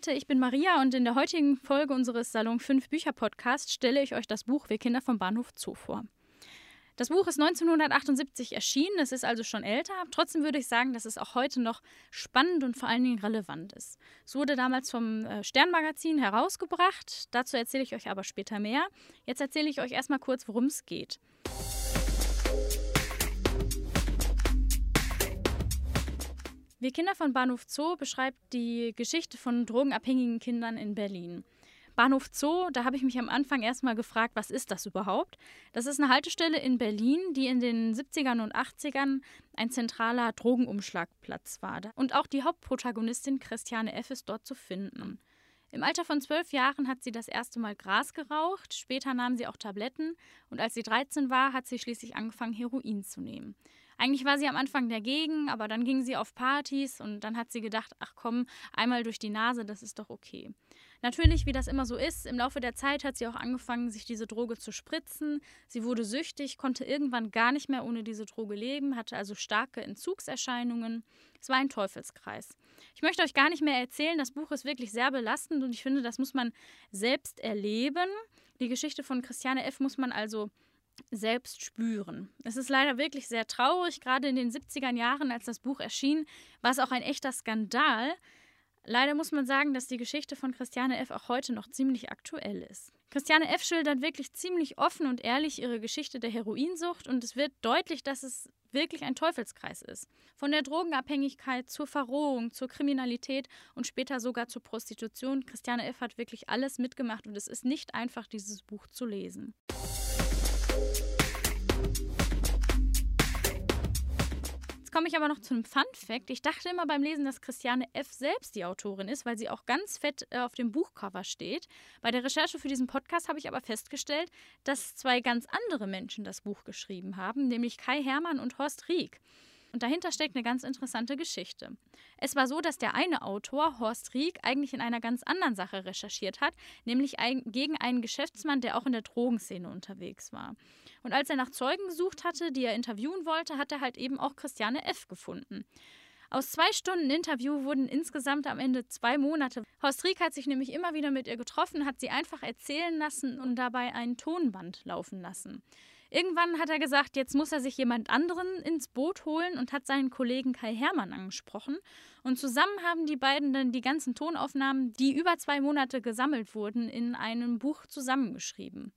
Leute, ich bin Maria und in der heutigen Folge unseres Salon 5 Bücher Podcasts stelle ich euch das Buch Wir Kinder vom Bahnhof Zoo vor. Das Buch ist 1978 erschienen, es ist also schon älter. Trotzdem würde ich sagen, dass es auch heute noch spannend und vor allen Dingen relevant ist. Es wurde damals vom äh, Sternmagazin herausgebracht. Dazu erzähle ich euch aber später mehr. Jetzt erzähle ich euch erstmal kurz, worum es geht. Wir Kinder von Bahnhof Zoo beschreibt die Geschichte von drogenabhängigen Kindern in Berlin. Bahnhof Zoo, da habe ich mich am Anfang erstmal gefragt, was ist das überhaupt? Das ist eine Haltestelle in Berlin, die in den 70ern und 80ern ein zentraler Drogenumschlagplatz war. Und auch die Hauptprotagonistin Christiane F. ist dort zu finden. Im Alter von zwölf Jahren hat sie das erste Mal Gras geraucht, später nahm sie auch Tabletten und als sie 13 war, hat sie schließlich angefangen, Heroin zu nehmen. Eigentlich war sie am Anfang dagegen, aber dann ging sie auf Partys und dann hat sie gedacht, ach komm, einmal durch die Nase, das ist doch okay. Natürlich, wie das immer so ist, im Laufe der Zeit hat sie auch angefangen, sich diese Droge zu spritzen. Sie wurde süchtig, konnte irgendwann gar nicht mehr ohne diese Droge leben, hatte also starke Entzugserscheinungen. Es war ein Teufelskreis. Ich möchte euch gar nicht mehr erzählen, das Buch ist wirklich sehr belastend und ich finde, das muss man selbst erleben. Die Geschichte von Christiane F. muss man also selbst spüren. Es ist leider wirklich sehr traurig. Gerade in den 70er Jahren, als das Buch erschien, war es auch ein echter Skandal. Leider muss man sagen, dass die Geschichte von Christiane F. auch heute noch ziemlich aktuell ist. Christiane F. schildert wirklich ziemlich offen und ehrlich ihre Geschichte der Heroinsucht und es wird deutlich, dass es wirklich ein Teufelskreis ist. Von der Drogenabhängigkeit zur Verrohung, zur Kriminalität und später sogar zur Prostitution. Christiane F. hat wirklich alles mitgemacht und es ist nicht einfach, dieses Buch zu lesen. Jetzt komme ich aber noch zu einem Fun Fact. Ich dachte immer beim Lesen, dass Christiane F. selbst die Autorin ist, weil sie auch ganz fett äh, auf dem Buchcover steht. Bei der Recherche für diesen Podcast habe ich aber festgestellt, dass zwei ganz andere Menschen das Buch geschrieben haben, nämlich Kai Hermann und Horst Rieck. Und dahinter steckt eine ganz interessante Geschichte. Es war so, dass der eine Autor, Horst Rieck, eigentlich in einer ganz anderen Sache recherchiert hat, nämlich gegen einen Geschäftsmann, der auch in der Drogenszene unterwegs war. Und als er nach Zeugen gesucht hatte, die er interviewen wollte, hat er halt eben auch Christiane F. gefunden. Aus zwei Stunden Interview wurden insgesamt am Ende zwei Monate. Horst Rieck hat sich nämlich immer wieder mit ihr getroffen, hat sie einfach erzählen lassen und dabei ein Tonband laufen lassen. Irgendwann hat er gesagt, jetzt muss er sich jemand anderen ins Boot holen und hat seinen Kollegen Kai Hermann angesprochen. Und zusammen haben die beiden dann die ganzen Tonaufnahmen, die über zwei Monate gesammelt wurden, in einem Buch zusammengeschrieben.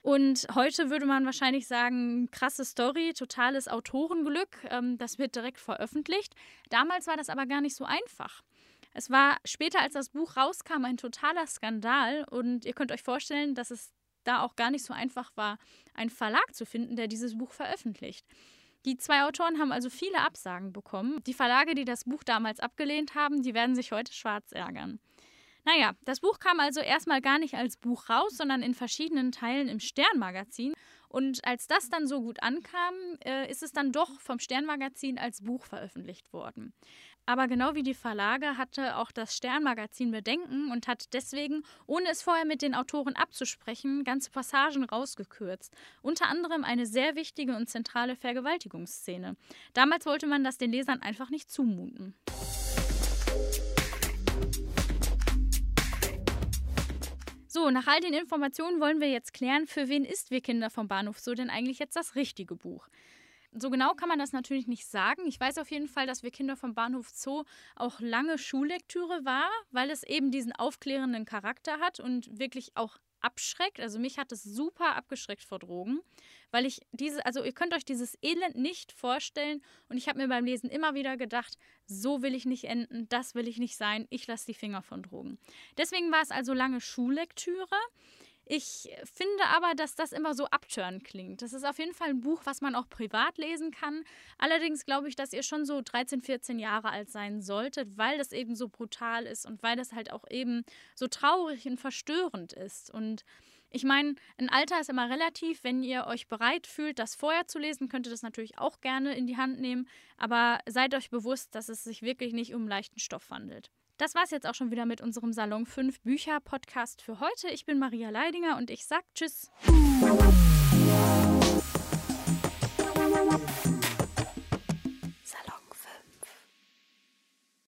Und heute würde man wahrscheinlich sagen, krasse Story, totales Autorenglück. Ähm, das wird direkt veröffentlicht. Damals war das aber gar nicht so einfach. Es war später, als das Buch rauskam, ein totaler Skandal. Und ihr könnt euch vorstellen, dass es da auch gar nicht so einfach war, einen Verlag zu finden, der dieses Buch veröffentlicht. Die zwei Autoren haben also viele Absagen bekommen. Die Verlage, die das Buch damals abgelehnt haben, die werden sich heute schwarz ärgern. Naja, das Buch kam also erstmal gar nicht als Buch raus, sondern in verschiedenen Teilen im Sternmagazin. Und als das dann so gut ankam, äh, ist es dann doch vom Sternmagazin als Buch veröffentlicht worden. Aber genau wie die Verlage hatte auch das Sternmagazin Bedenken und hat deswegen, ohne es vorher mit den Autoren abzusprechen, ganze Passagen rausgekürzt. Unter anderem eine sehr wichtige und zentrale Vergewaltigungsszene. Damals wollte man das den Lesern einfach nicht zumuten. So, nach all den Informationen wollen wir jetzt klären, für wen ist Wir Kinder vom Bahnhof so denn eigentlich jetzt das richtige Buch? So genau kann man das natürlich nicht sagen. Ich weiß auf jeden Fall, dass wir Kinder vom Bahnhof Zoo auch lange Schullektüre war, weil es eben diesen aufklärenden Charakter hat und wirklich auch abschreckt. Also mich hat es super abgeschreckt vor Drogen, weil ich diese, also ihr könnt euch dieses Elend nicht vorstellen und ich habe mir beim Lesen immer wieder gedacht, so will ich nicht enden, das will ich nicht sein, ich lasse die Finger von Drogen. Deswegen war es also lange Schullektüre. Ich finde aber, dass das immer so abturn klingt. Das ist auf jeden Fall ein Buch, was man auch privat lesen kann. Allerdings glaube ich, dass ihr schon so 13, 14 Jahre alt sein solltet, weil das eben so brutal ist und weil das halt auch eben so traurig und verstörend ist. Und ich meine, ein Alter ist immer relativ. Wenn ihr euch bereit fühlt, das vorher zu lesen, könnt ihr das natürlich auch gerne in die Hand nehmen. Aber seid euch bewusst, dass es sich wirklich nicht um leichten Stoff handelt. Das war's jetzt auch schon wieder mit unserem Salon 5 Bücher Podcast für heute. Ich bin Maria Leidinger und ich sag Tschüss.